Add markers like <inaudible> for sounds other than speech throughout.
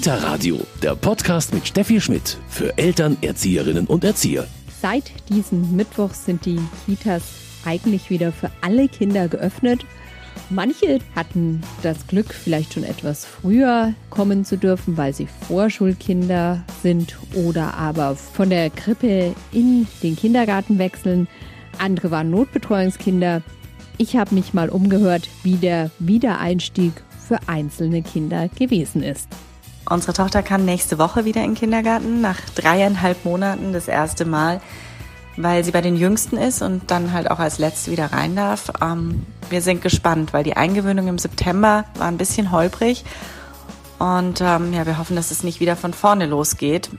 Kita Radio, der Podcast mit Steffi Schmidt für Eltern, Erzieherinnen und Erzieher. Seit diesem Mittwoch sind die Kitas eigentlich wieder für alle Kinder geöffnet. Manche hatten das Glück, vielleicht schon etwas früher kommen zu dürfen, weil sie Vorschulkinder sind oder aber von der Krippe in den Kindergarten wechseln. Andere waren Notbetreuungskinder. Ich habe mich mal umgehört, wie der Wiedereinstieg für einzelne Kinder gewesen ist. Unsere Tochter kann nächste Woche wieder in den Kindergarten, nach dreieinhalb Monaten das erste Mal, weil sie bei den Jüngsten ist und dann halt auch als Letzte wieder rein darf. Ähm, wir sind gespannt, weil die Eingewöhnung im September war ein bisschen holprig. Und ähm, ja, wir hoffen, dass es nicht wieder von vorne losgeht.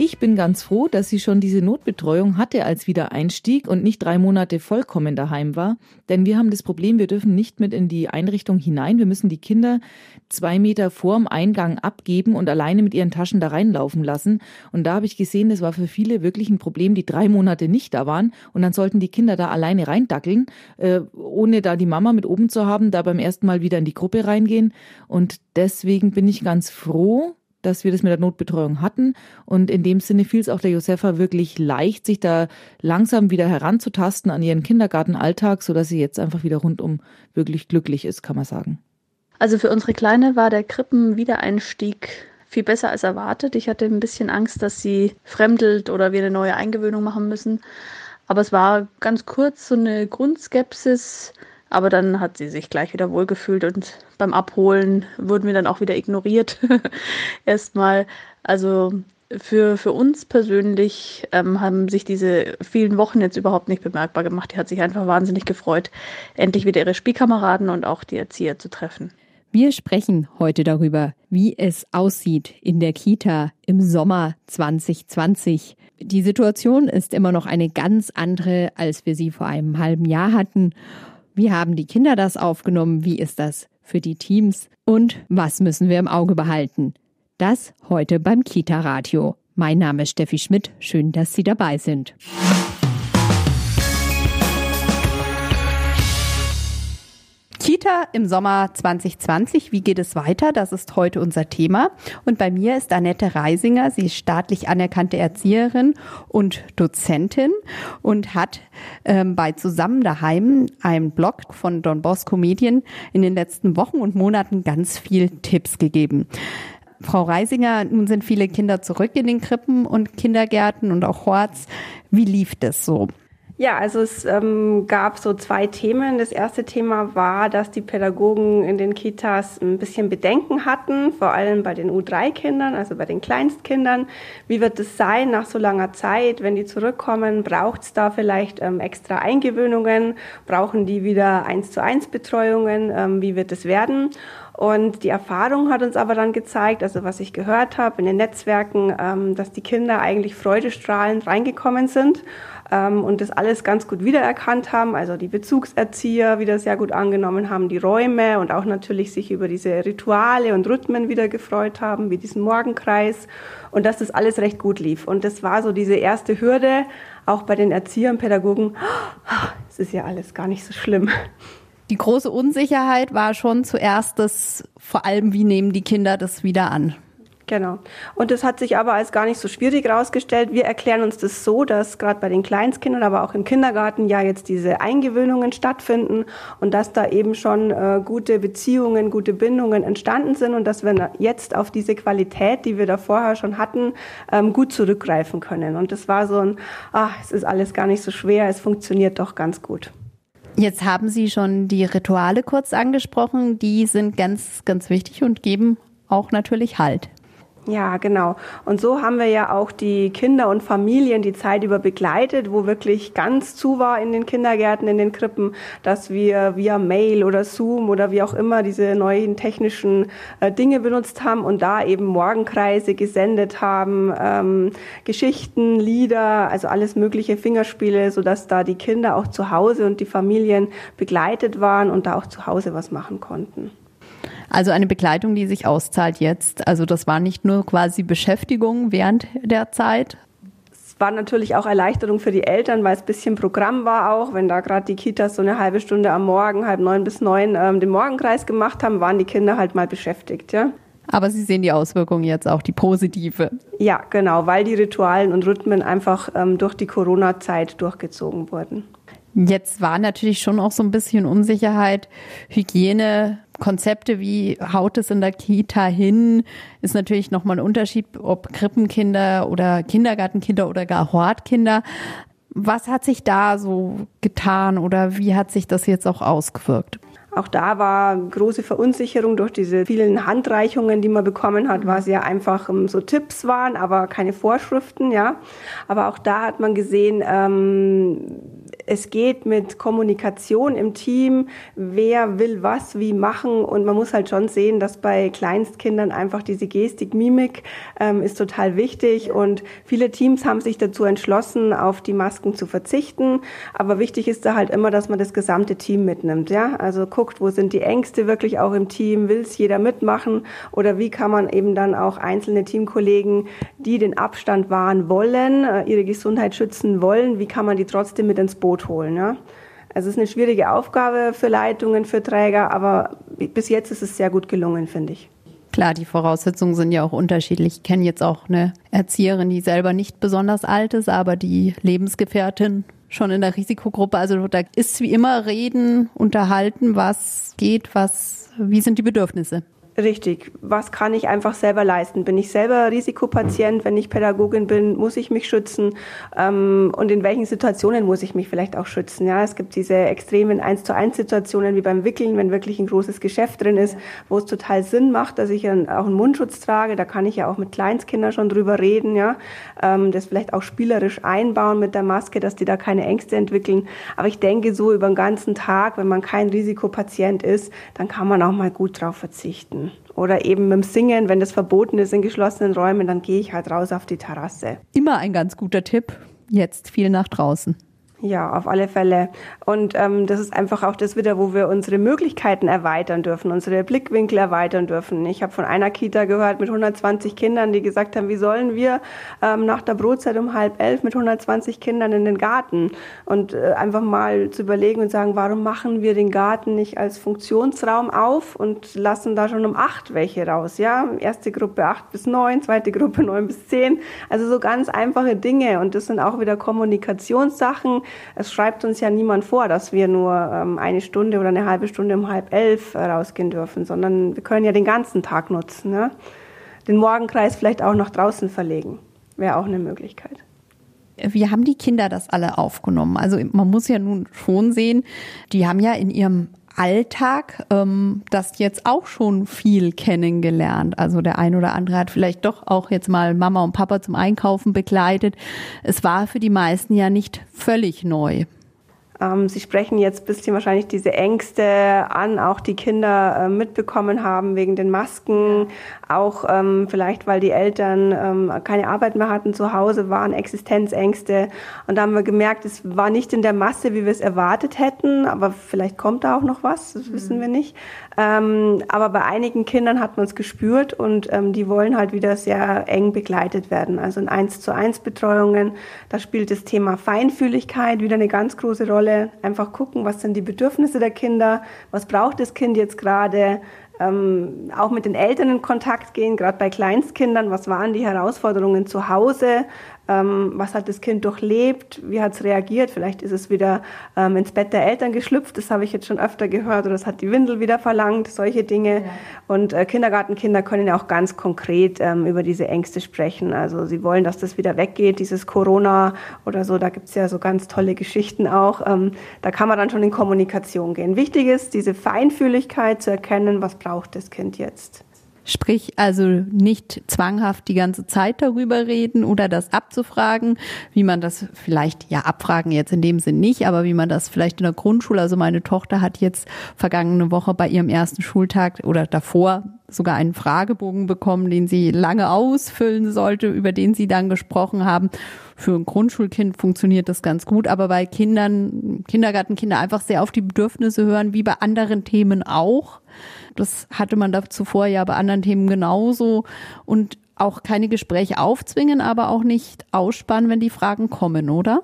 Ich bin ganz froh, dass sie schon diese Notbetreuung hatte als Wiedereinstieg und nicht drei Monate vollkommen daheim war. Denn wir haben das Problem, wir dürfen nicht mit in die Einrichtung hinein. Wir müssen die Kinder zwei Meter vorm Eingang abgeben und alleine mit ihren Taschen da reinlaufen lassen. Und da habe ich gesehen, das war für viele wirklich ein Problem, die drei Monate nicht da waren. Und dann sollten die Kinder da alleine reindackeln, äh, ohne da die Mama mit oben zu haben, da beim ersten Mal wieder in die Gruppe reingehen. Und deswegen bin ich ganz froh, dass wir das mit der Notbetreuung hatten. Und in dem Sinne fiel es auch der Josefa wirklich leicht, sich da langsam wieder heranzutasten an ihren Kindergartenalltag, sodass sie jetzt einfach wieder rundum wirklich glücklich ist, kann man sagen. Also für unsere Kleine war der Krippenwiedereinstieg viel besser als erwartet. Ich hatte ein bisschen Angst, dass sie fremdelt oder wir eine neue Eingewöhnung machen müssen. Aber es war ganz kurz so eine Grundskepsis, aber dann hat sie sich gleich wieder wohlgefühlt und beim Abholen wurden wir dann auch wieder ignoriert. <laughs> Erstmal, also für, für uns persönlich ähm, haben sich diese vielen Wochen jetzt überhaupt nicht bemerkbar gemacht. Die hat sich einfach wahnsinnig gefreut, endlich wieder ihre Spielkameraden und auch die Erzieher zu treffen. Wir sprechen heute darüber, wie es aussieht in der Kita im Sommer 2020. Die Situation ist immer noch eine ganz andere, als wir sie vor einem halben Jahr hatten. Wie haben die Kinder das aufgenommen? Wie ist das für die Teams? Und was müssen wir im Auge behalten? Das heute beim Kita Radio. Mein Name ist Steffi Schmidt. Schön, dass Sie dabei sind. Kita im Sommer 2020. Wie geht es weiter? Das ist heute unser Thema. Und bei mir ist Annette Reisinger. Sie ist staatlich anerkannte Erzieherin und Dozentin und hat ähm, bei Zusammen daheim, einem Blog von Don Bosco Medien, in den letzten Wochen und Monaten ganz viel Tipps gegeben. Frau Reisinger, nun sind viele Kinder zurück in den Krippen und Kindergärten und auch Horts. Wie lief das so? Ja, also es ähm, gab so zwei Themen. Das erste Thema war, dass die Pädagogen in den Kitas ein bisschen Bedenken hatten, vor allem bei den U3-Kindern, also bei den Kleinstkindern. Wie wird es sein nach so langer Zeit, wenn die zurückkommen? Braucht es da vielleicht ähm, extra Eingewöhnungen? Brauchen die wieder eins zu eins Betreuungen? Ähm, wie wird es werden? Und die Erfahrung hat uns aber dann gezeigt, also was ich gehört habe in den Netzwerken, ähm, dass die Kinder eigentlich freudestrahlend reingekommen sind ähm, und das alles ganz gut wiedererkannt haben. Also die Bezugserzieher wieder sehr gut angenommen haben, die Räume und auch natürlich sich über diese Rituale und Rhythmen wieder gefreut haben, wie diesen Morgenkreis und dass das alles recht gut lief. Und das war so diese erste Hürde, auch bei den Erziehern, Pädagogen, es ist ja alles gar nicht so schlimm. Die große Unsicherheit war schon zuerst das, vor allem, wie nehmen die Kinder das wieder an? Genau. Und das hat sich aber als gar nicht so schwierig herausgestellt. Wir erklären uns das so, dass gerade bei den Kleinstkindern, aber auch im Kindergarten ja jetzt diese Eingewöhnungen stattfinden und dass da eben schon äh, gute Beziehungen, gute Bindungen entstanden sind und dass wir jetzt auf diese Qualität, die wir da vorher schon hatten, ähm, gut zurückgreifen können. Und das war so ein, ach, es ist alles gar nicht so schwer, es funktioniert doch ganz gut. Jetzt haben Sie schon die Rituale kurz angesprochen. Die sind ganz, ganz wichtig und geben auch natürlich Halt. Ja, genau. Und so haben wir ja auch die Kinder und Familien die Zeit über begleitet, wo wirklich ganz zu war in den Kindergärten, in den Krippen, dass wir via Mail oder Zoom oder wie auch immer diese neuen technischen äh, Dinge benutzt haben und da eben Morgenkreise gesendet haben, ähm, Geschichten, Lieder, also alles mögliche Fingerspiele, sodass da die Kinder auch zu Hause und die Familien begleitet waren und da auch zu Hause was machen konnten. Also eine Begleitung, die sich auszahlt jetzt. Also das war nicht nur quasi Beschäftigung während der Zeit. Es war natürlich auch Erleichterung für die Eltern, weil es ein bisschen Programm war auch. Wenn da gerade die Kitas so eine halbe Stunde am Morgen, halb neun bis neun, ähm, den Morgenkreis gemacht haben, waren die Kinder halt mal beschäftigt, ja. Aber Sie sehen die Auswirkungen jetzt auch, die positive. Ja, genau, weil die Ritualen und Rhythmen einfach ähm, durch die Corona-Zeit durchgezogen wurden. Jetzt war natürlich schon auch so ein bisschen Unsicherheit. Hygiene, Konzepte wie haut es in der Kita hin, ist natürlich nochmal ein Unterschied, ob Krippenkinder oder Kindergartenkinder oder gar Hortkinder. Was hat sich da so getan oder wie hat sich das jetzt auch ausgewirkt? Auch da war große Verunsicherung durch diese vielen Handreichungen, die man bekommen hat, was ja einfach um, so Tipps waren, aber keine Vorschriften, ja. Aber auch da hat man gesehen, ähm, es geht mit Kommunikation im Team, wer will was wie machen? Und man muss halt schon sehen, dass bei Kleinstkindern einfach diese Gestik, Mimik ähm, ist total wichtig. Und viele Teams haben sich dazu entschlossen, auf die Masken zu verzichten, aber wichtig ist da halt immer, dass man das gesamte Team mitnimmt, ja, also guckt, wo sind die Ängste wirklich auch im Team, will es jeder mitmachen? Oder wie kann man eben dann auch einzelne Teamkollegen, die den Abstand wahren wollen, äh, ihre Gesundheit schützen wollen, wie kann man die trotzdem mit ins Boot Boot holen. Ja? Also es ist eine schwierige Aufgabe für Leitungen, für Träger, aber bis jetzt ist es sehr gut gelungen, finde ich. Klar, die Voraussetzungen sind ja auch unterschiedlich. Ich kenne jetzt auch eine Erzieherin, die selber nicht besonders alt ist, aber die Lebensgefährtin schon in der Risikogruppe. Also da ist wie immer reden, unterhalten, was geht, was, wie sind die Bedürfnisse. Richtig. Was kann ich einfach selber leisten? Bin ich selber Risikopatient? Wenn ich Pädagogin bin, muss ich mich schützen? Ähm, und in welchen Situationen muss ich mich vielleicht auch schützen? Ja, es gibt diese extremen eins zu eins Situationen wie beim Wickeln, wenn wirklich ein großes Geschäft drin ist, wo es total Sinn macht, dass ich auch einen Mundschutz trage. Da kann ich ja auch mit Kleinstkindern schon drüber reden, ja. Ähm, das vielleicht auch spielerisch einbauen mit der Maske, dass die da keine Ängste entwickeln. Aber ich denke, so über den ganzen Tag, wenn man kein Risikopatient ist, dann kann man auch mal gut drauf verzichten. Oder eben mit dem Singen, wenn das verboten ist in geschlossenen Räumen, dann gehe ich halt raus auf die Terrasse. Immer ein ganz guter Tipp. Jetzt viel nach draußen. Ja, auf alle Fälle. Und ähm, das ist einfach auch das wieder, wo wir unsere Möglichkeiten erweitern dürfen, unsere Blickwinkel erweitern dürfen. Ich habe von einer Kita gehört mit 120 Kindern, die gesagt haben, wie sollen wir ähm, nach der Brotzeit um halb elf mit 120 Kindern in den Garten? Und äh, einfach mal zu überlegen und sagen, warum machen wir den Garten nicht als Funktionsraum auf und lassen da schon um acht welche raus? Ja, erste Gruppe acht bis neun, zweite Gruppe <laughs> neun bis zehn. Also so ganz einfache Dinge. Und das sind auch wieder Kommunikationssachen es schreibt uns ja niemand vor, dass wir nur ähm, eine Stunde oder eine halbe Stunde um halb elf äh, rausgehen dürfen, sondern wir können ja den ganzen Tag nutzen. Ne? Den Morgenkreis vielleicht auch nach draußen verlegen, wäre auch eine Möglichkeit wie haben die Kinder das alle aufgenommen? Also man muss ja nun schon sehen, die haben ja in ihrem Alltag ähm, das jetzt auch schon viel kennengelernt. Also der ein oder andere hat vielleicht doch auch jetzt mal Mama und Papa zum Einkaufen begleitet. Es war für die meisten ja nicht völlig neu. Ähm, Sie sprechen jetzt ein bisschen wahrscheinlich diese Ängste an, auch die Kinder äh, mitbekommen haben wegen den Masken, auch ähm, vielleicht, weil die Eltern ähm, keine Arbeit mehr hatten zu Hause, waren Existenzängste. Und da haben wir gemerkt, es war nicht in der Masse, wie wir es erwartet hätten, aber vielleicht kommt da auch noch was, das wissen mhm. wir nicht. Ähm, aber bei einigen Kindern hat man es gespürt und ähm, die wollen halt wieder sehr eng begleitet werden. Also in 1 zu 1 Betreuungen, da spielt das Thema Feinfühligkeit wieder eine ganz große Rolle. Einfach gucken, was sind die Bedürfnisse der Kinder, was braucht das Kind jetzt gerade, ähm, auch mit den Eltern in Kontakt gehen, gerade bei Kleinstkindern. Was waren die Herausforderungen zu Hause? Ähm, was hat das Kind durchlebt? Wie hat es reagiert? Vielleicht ist es wieder ähm, ins Bett der Eltern geschlüpft. Das habe ich jetzt schon öfter gehört. Oder es hat die Windel wieder verlangt. Solche Dinge. Ja. Und äh, Kindergartenkinder können ja auch ganz konkret ähm, über diese Ängste sprechen. Also sie wollen, dass das wieder weggeht, dieses Corona oder so. Da gibt es ja so ganz tolle Geschichten auch. Ähm, da kann man dann schon in Kommunikation gehen. Wichtig ist, diese Feinfühligkeit zu erkennen, was braucht das Kind jetzt. Sprich also nicht zwanghaft die ganze Zeit darüber reden oder das abzufragen, wie man das vielleicht, ja, abfragen jetzt in dem Sinn nicht, aber wie man das vielleicht in der Grundschule, also meine Tochter hat jetzt vergangene Woche bei ihrem ersten Schultag oder davor sogar einen Fragebogen bekommen, den sie lange ausfüllen sollte, über den sie dann gesprochen haben. Für ein Grundschulkind funktioniert das ganz gut, aber bei Kindern, Kindergartenkinder einfach sehr auf die Bedürfnisse hören, wie bei anderen Themen auch. Das hatte man da zuvor ja bei anderen Themen genauso und auch keine Gespräche aufzwingen, aber auch nicht ausspannen, wenn die Fragen kommen, oder?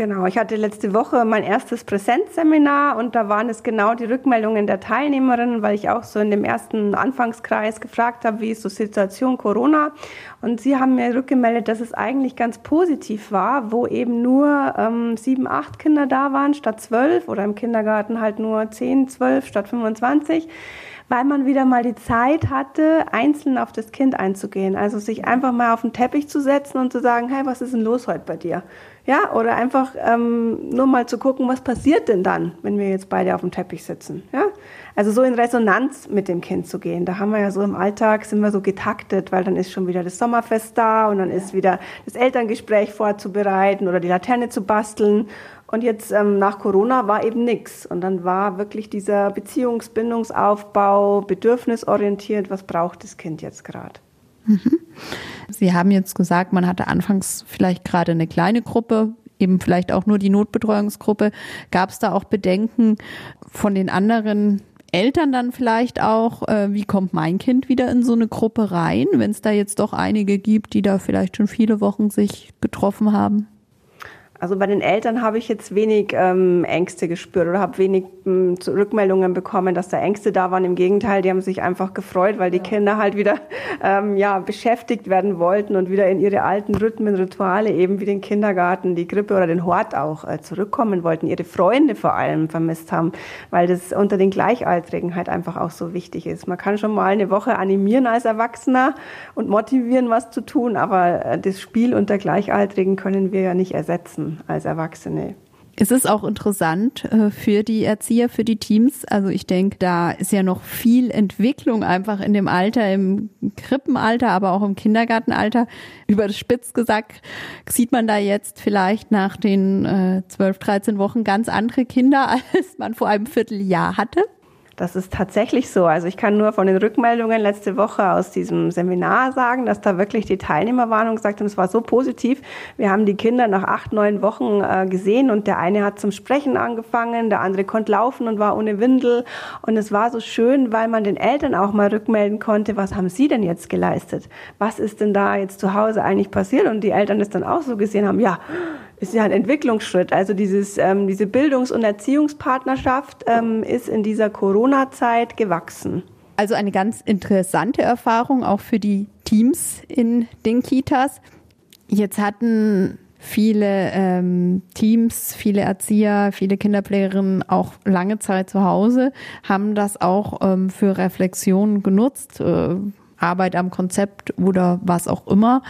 Genau, ich hatte letzte Woche mein erstes Präsenzseminar und da waren es genau die Rückmeldungen der Teilnehmerinnen, weil ich auch so in dem ersten Anfangskreis gefragt habe, wie ist so Situation Corona. Und sie haben mir rückgemeldet, dass es eigentlich ganz positiv war, wo eben nur ähm, sieben, acht Kinder da waren statt zwölf oder im Kindergarten halt nur zehn, zwölf statt 25 weil man wieder mal die Zeit hatte, einzeln auf das Kind einzugehen. Also sich einfach mal auf den Teppich zu setzen und zu sagen, hey, was ist denn los heute bei dir? Ja, oder einfach ähm, nur mal zu gucken, was passiert denn dann, wenn wir jetzt beide auf dem Teppich sitzen. Ja? Also so in Resonanz mit dem Kind zu gehen. Da haben wir ja so im Alltag, sind wir so getaktet, weil dann ist schon wieder das Sommerfest da und dann ist wieder das Elterngespräch vorzubereiten oder die Laterne zu basteln. Und jetzt ähm, nach Corona war eben nichts. Und dann war wirklich dieser Beziehungsbindungsaufbau, bedürfnisorientiert, was braucht das Kind jetzt gerade. Mhm. Sie haben jetzt gesagt, man hatte anfangs vielleicht gerade eine kleine Gruppe, eben vielleicht auch nur die Notbetreuungsgruppe. Gab es da auch Bedenken von den anderen Eltern dann vielleicht auch, äh, wie kommt mein Kind wieder in so eine Gruppe rein, wenn es da jetzt doch einige gibt, die da vielleicht schon viele Wochen sich getroffen haben? Also bei den Eltern habe ich jetzt wenig ähm, Ängste gespürt oder habe wenig ähm, Rückmeldungen bekommen, dass da Ängste da waren. Im Gegenteil, die haben sich einfach gefreut, weil die ja. Kinder halt wieder ähm, ja, beschäftigt werden wollten und wieder in ihre alten Rhythmen, Rituale, eben wie den Kindergarten, die Grippe oder den Hort auch äh, zurückkommen wollten, ihre Freunde vor allem vermisst haben, weil das unter den Gleichaltrigen halt einfach auch so wichtig ist. Man kann schon mal eine Woche animieren als Erwachsener und motivieren, was zu tun, aber äh, das Spiel unter Gleichaltrigen können wir ja nicht ersetzen als Erwachsene. Es ist auch interessant äh, für die Erzieher, für die Teams. Also ich denke, da ist ja noch viel Entwicklung einfach in dem Alter, im Krippenalter, aber auch im Kindergartenalter. Über das Spitz gesagt, sieht man da jetzt vielleicht nach den äh, 12, 13 Wochen ganz andere Kinder, <laughs> als man vor einem Vierteljahr hatte. Das ist tatsächlich so. Also ich kann nur von den Rückmeldungen letzte Woche aus diesem Seminar sagen, dass da wirklich die Teilnehmer waren und gesagt haben, es war so positiv. Wir haben die Kinder nach acht, neun Wochen äh, gesehen und der eine hat zum Sprechen angefangen, der andere konnte laufen und war ohne Windel. Und es war so schön, weil man den Eltern auch mal rückmelden konnte, was haben sie denn jetzt geleistet? Was ist denn da jetzt zu Hause eigentlich passiert? Und die Eltern das dann auch so gesehen haben, ja, ist ja ein Entwicklungsschritt. Also dieses, ähm, diese Bildungs- und Erziehungspartnerschaft ähm, ist in dieser Corona-Zeit gewachsen. Also eine ganz interessante Erfahrung auch für die Teams in den Kitas. Jetzt hatten viele ähm, Teams, viele Erzieher, viele Kinderpflegerinnen auch lange Zeit zu Hause, haben das auch ähm, für Reflexion genutzt. Äh, Arbeit am Konzept oder was auch immer.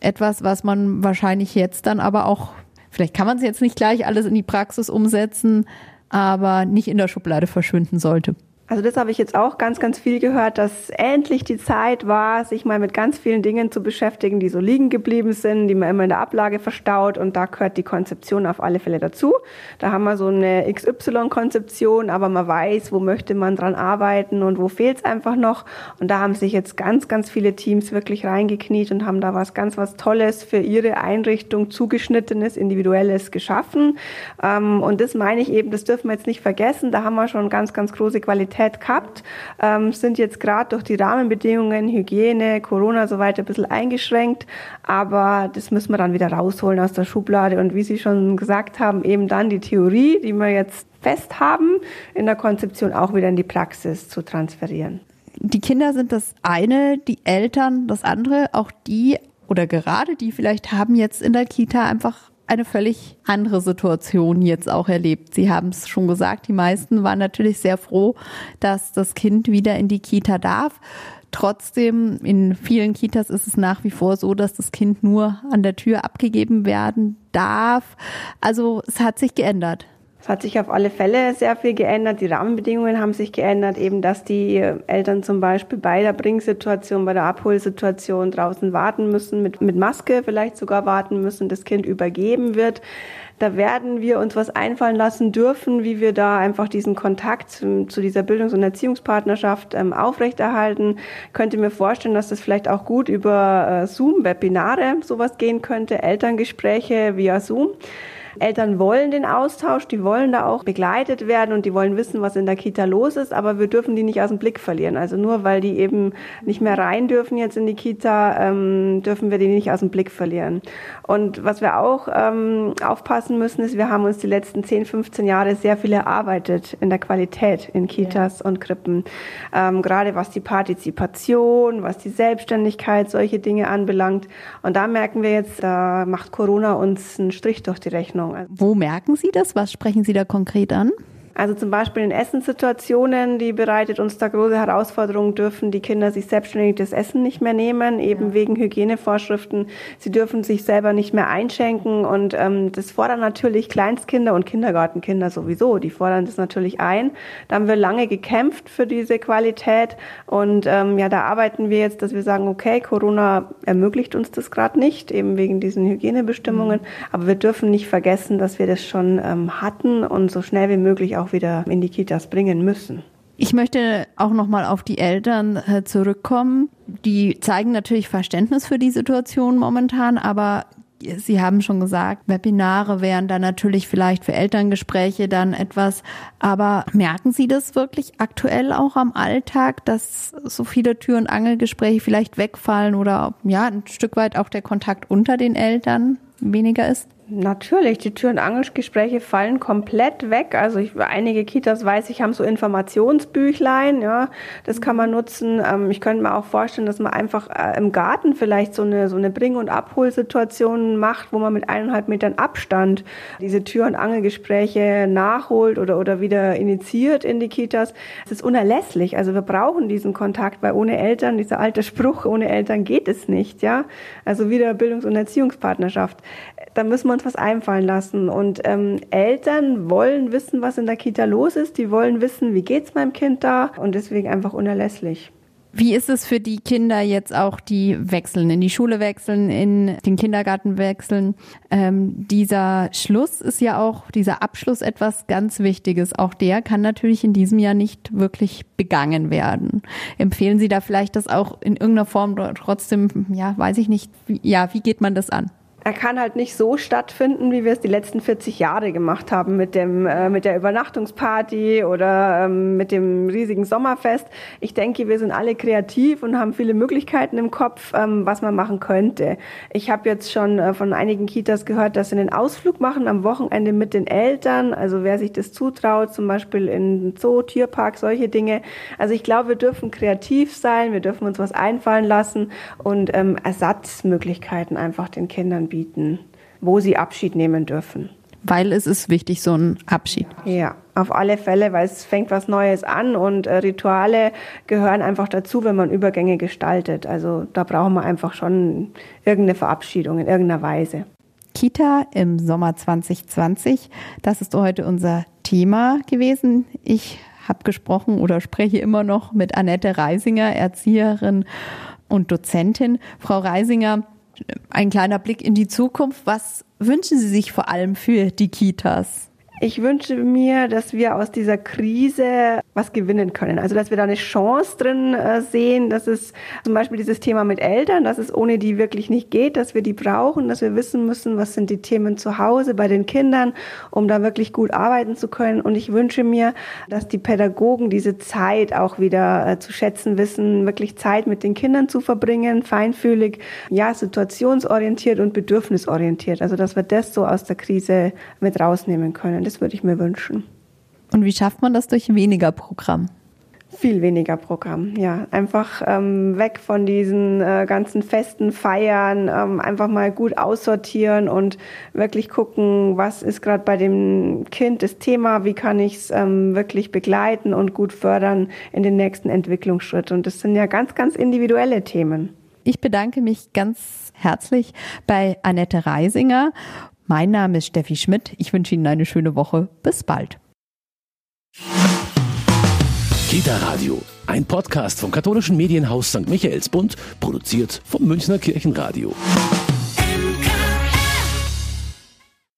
Etwas, was man wahrscheinlich jetzt dann aber auch Vielleicht kann man es jetzt nicht gleich alles in die Praxis umsetzen, aber nicht in der Schublade verschwinden sollte. Also das habe ich jetzt auch ganz, ganz viel gehört, dass endlich die Zeit war, sich mal mit ganz vielen Dingen zu beschäftigen, die so liegen geblieben sind, die man immer in der Ablage verstaut. Und da gehört die Konzeption auf alle Fälle dazu. Da haben wir so eine XY-Konzeption, aber man weiß, wo möchte man dran arbeiten und wo fehlt es einfach noch. Und da haben sich jetzt ganz, ganz viele Teams wirklich reingekniet und haben da was ganz, was Tolles für ihre Einrichtung zugeschnittenes, individuelles geschaffen. Ähm, und das meine ich eben, das dürfen wir jetzt nicht vergessen. Da haben wir schon ganz, ganz große Qualität Qualität gehabt, ähm, sind jetzt gerade durch die Rahmenbedingungen, Hygiene, Corona so weiter ein bisschen eingeschränkt, aber das müssen wir dann wieder rausholen aus der Schublade. Und wie Sie schon gesagt haben, eben dann die Theorie, die wir jetzt fest haben, in der Konzeption auch wieder in die Praxis zu transferieren. Die Kinder sind das eine, die Eltern das andere, auch die oder gerade die vielleicht haben jetzt in der Kita einfach eine völlig andere Situation jetzt auch erlebt. Sie haben es schon gesagt, die meisten waren natürlich sehr froh, dass das Kind wieder in die Kita darf. Trotzdem, in vielen Kitas ist es nach wie vor so, dass das Kind nur an der Tür abgegeben werden darf. Also es hat sich geändert. Es hat sich auf alle Fälle sehr viel geändert. Die Rahmenbedingungen haben sich geändert, eben dass die Eltern zum Beispiel bei der Bringsituation, bei der Abholsituation draußen warten müssen, mit, mit Maske vielleicht sogar warten müssen, das Kind übergeben wird. Da werden wir uns was einfallen lassen dürfen, wie wir da einfach diesen Kontakt zu, zu dieser Bildungs- und Erziehungspartnerschaft ähm, aufrechterhalten. Könnte mir vorstellen, dass das vielleicht auch gut über äh, Zoom, Webinare, sowas gehen könnte, Elterngespräche via Zoom. Eltern wollen den Austausch, die wollen da auch begleitet werden und die wollen wissen, was in der Kita los ist, aber wir dürfen die nicht aus dem Blick verlieren. Also nur weil die eben nicht mehr rein dürfen jetzt in die Kita, ähm, dürfen wir die nicht aus dem Blick verlieren. Und was wir auch ähm, aufpassen müssen, ist, wir haben uns die letzten 10, 15 Jahre sehr viel erarbeitet in der Qualität in Kitas ja. und Krippen. Ähm, gerade was die Partizipation, was die Selbstständigkeit, solche Dinge anbelangt. Und da merken wir jetzt, da macht Corona uns einen Strich durch die Rechnung. Wo merken Sie das? Was sprechen Sie da konkret an? Also zum Beispiel in Essenssituationen, die bereitet uns da große Herausforderungen, dürfen die Kinder sich selbstständig das Essen nicht mehr nehmen, eben ja. wegen Hygienevorschriften. Sie dürfen sich selber nicht mehr einschenken und ähm, das fordern natürlich Kleinstkinder und Kindergartenkinder sowieso. Die fordern das natürlich ein. Da haben wir lange gekämpft für diese Qualität und ähm, ja, da arbeiten wir jetzt, dass wir sagen, okay, Corona ermöglicht uns das gerade nicht, eben wegen diesen Hygienebestimmungen, mhm. aber wir dürfen nicht vergessen, dass wir das schon ähm, hatten und so schnell wie möglich auch auch wieder in die Kitas bringen müssen. Ich möchte auch noch mal auf die Eltern äh, zurückkommen. Die zeigen natürlich Verständnis für die Situation momentan, aber Sie haben schon gesagt, Webinare wären dann natürlich vielleicht für Elterngespräche dann etwas. Aber merken Sie das wirklich aktuell auch am Alltag, dass so viele Tür- und Angelgespräche vielleicht wegfallen oder ja, ein Stück weit auch der Kontakt unter den Eltern weniger ist? Natürlich, die Tür- und Angelgespräche fallen komplett weg. Also ich, einige Kitas weiß ich, haben so Informationsbüchlein, ja, das kann man nutzen. Ähm, ich könnte mir auch vorstellen, dass man einfach äh, im Garten vielleicht so eine, so eine Bring- und Abholsituation macht, wo man mit eineinhalb Metern Abstand diese Tür- und Angelgespräche nachholt oder, oder wieder initiiert in die Kitas. Es ist unerlässlich. Also wir brauchen diesen Kontakt, weil ohne Eltern, dieser alte Spruch, ohne Eltern geht es nicht, ja. Also wieder Bildungs- und Erziehungspartnerschaft. Da müssen wir uns was einfallen lassen. Und ähm, Eltern wollen wissen, was in der Kita los ist. Die wollen wissen, wie geht's meinem Kind da. Und deswegen einfach unerlässlich. Wie ist es für die Kinder jetzt auch, die wechseln, in die Schule wechseln, in den Kindergarten wechseln? Ähm, dieser Schluss ist ja auch, dieser Abschluss etwas ganz Wichtiges. Auch der kann natürlich in diesem Jahr nicht wirklich begangen werden. Empfehlen Sie da vielleicht das auch in irgendeiner Form trotzdem, ja, weiß ich nicht, ja, wie geht man das an? Er kann halt nicht so stattfinden, wie wir es die letzten 40 Jahre gemacht haben mit dem äh, mit der Übernachtungsparty oder ähm, mit dem riesigen Sommerfest. Ich denke, wir sind alle kreativ und haben viele Möglichkeiten im Kopf, ähm, was man machen könnte. Ich habe jetzt schon äh, von einigen Kitas gehört, dass sie einen Ausflug machen am Wochenende mit den Eltern. Also wer sich das zutraut, zum Beispiel in Zoo, Tierpark, solche Dinge. Also ich glaube, wir dürfen kreativ sein, wir dürfen uns was einfallen lassen und ähm, Ersatzmöglichkeiten einfach den Kindern bieten bieten, wo sie Abschied nehmen dürfen. Weil es ist wichtig, so ein Abschied. Ja, auf alle Fälle, weil es fängt was Neues an und äh, Rituale gehören einfach dazu, wenn man Übergänge gestaltet. Also da brauchen wir einfach schon irgendeine Verabschiedung in irgendeiner Weise. Kita im Sommer 2020, das ist heute unser Thema gewesen. Ich habe gesprochen oder spreche immer noch mit Annette Reisinger, Erzieherin und Dozentin. Frau Reisinger, ein kleiner Blick in die Zukunft. Was wünschen Sie sich vor allem für die Kitas? Ich wünsche mir, dass wir aus dieser Krise was gewinnen können. Also, dass wir da eine Chance drin äh, sehen, dass es zum Beispiel dieses Thema mit Eltern, dass es ohne die wirklich nicht geht, dass wir die brauchen, dass wir wissen müssen, was sind die Themen zu Hause bei den Kindern, um da wirklich gut arbeiten zu können. Und ich wünsche mir, dass die Pädagogen diese Zeit auch wieder äh, zu schätzen wissen, wirklich Zeit mit den Kindern zu verbringen, feinfühlig, ja, situationsorientiert und bedürfnisorientiert. Also, dass wir das so aus der Krise mit rausnehmen können. Das würde ich mir wünschen. Und wie schafft man das durch weniger Programm? Viel weniger Programm, ja. Einfach ähm, weg von diesen äh, ganzen festen Feiern, ähm, einfach mal gut aussortieren und wirklich gucken, was ist gerade bei dem Kind das Thema, wie kann ich es ähm, wirklich begleiten und gut fördern in den nächsten Entwicklungsschritt. Und das sind ja ganz, ganz individuelle Themen. Ich bedanke mich ganz herzlich bei Annette Reisinger mein Name ist Steffi Schmidt. Ich wünsche Ihnen eine schöne Woche. Bis bald. Kita Radio, ein Podcast vom katholischen Medienhaus St. Michaelsbund, produziert vom Münchner Kirchenradio.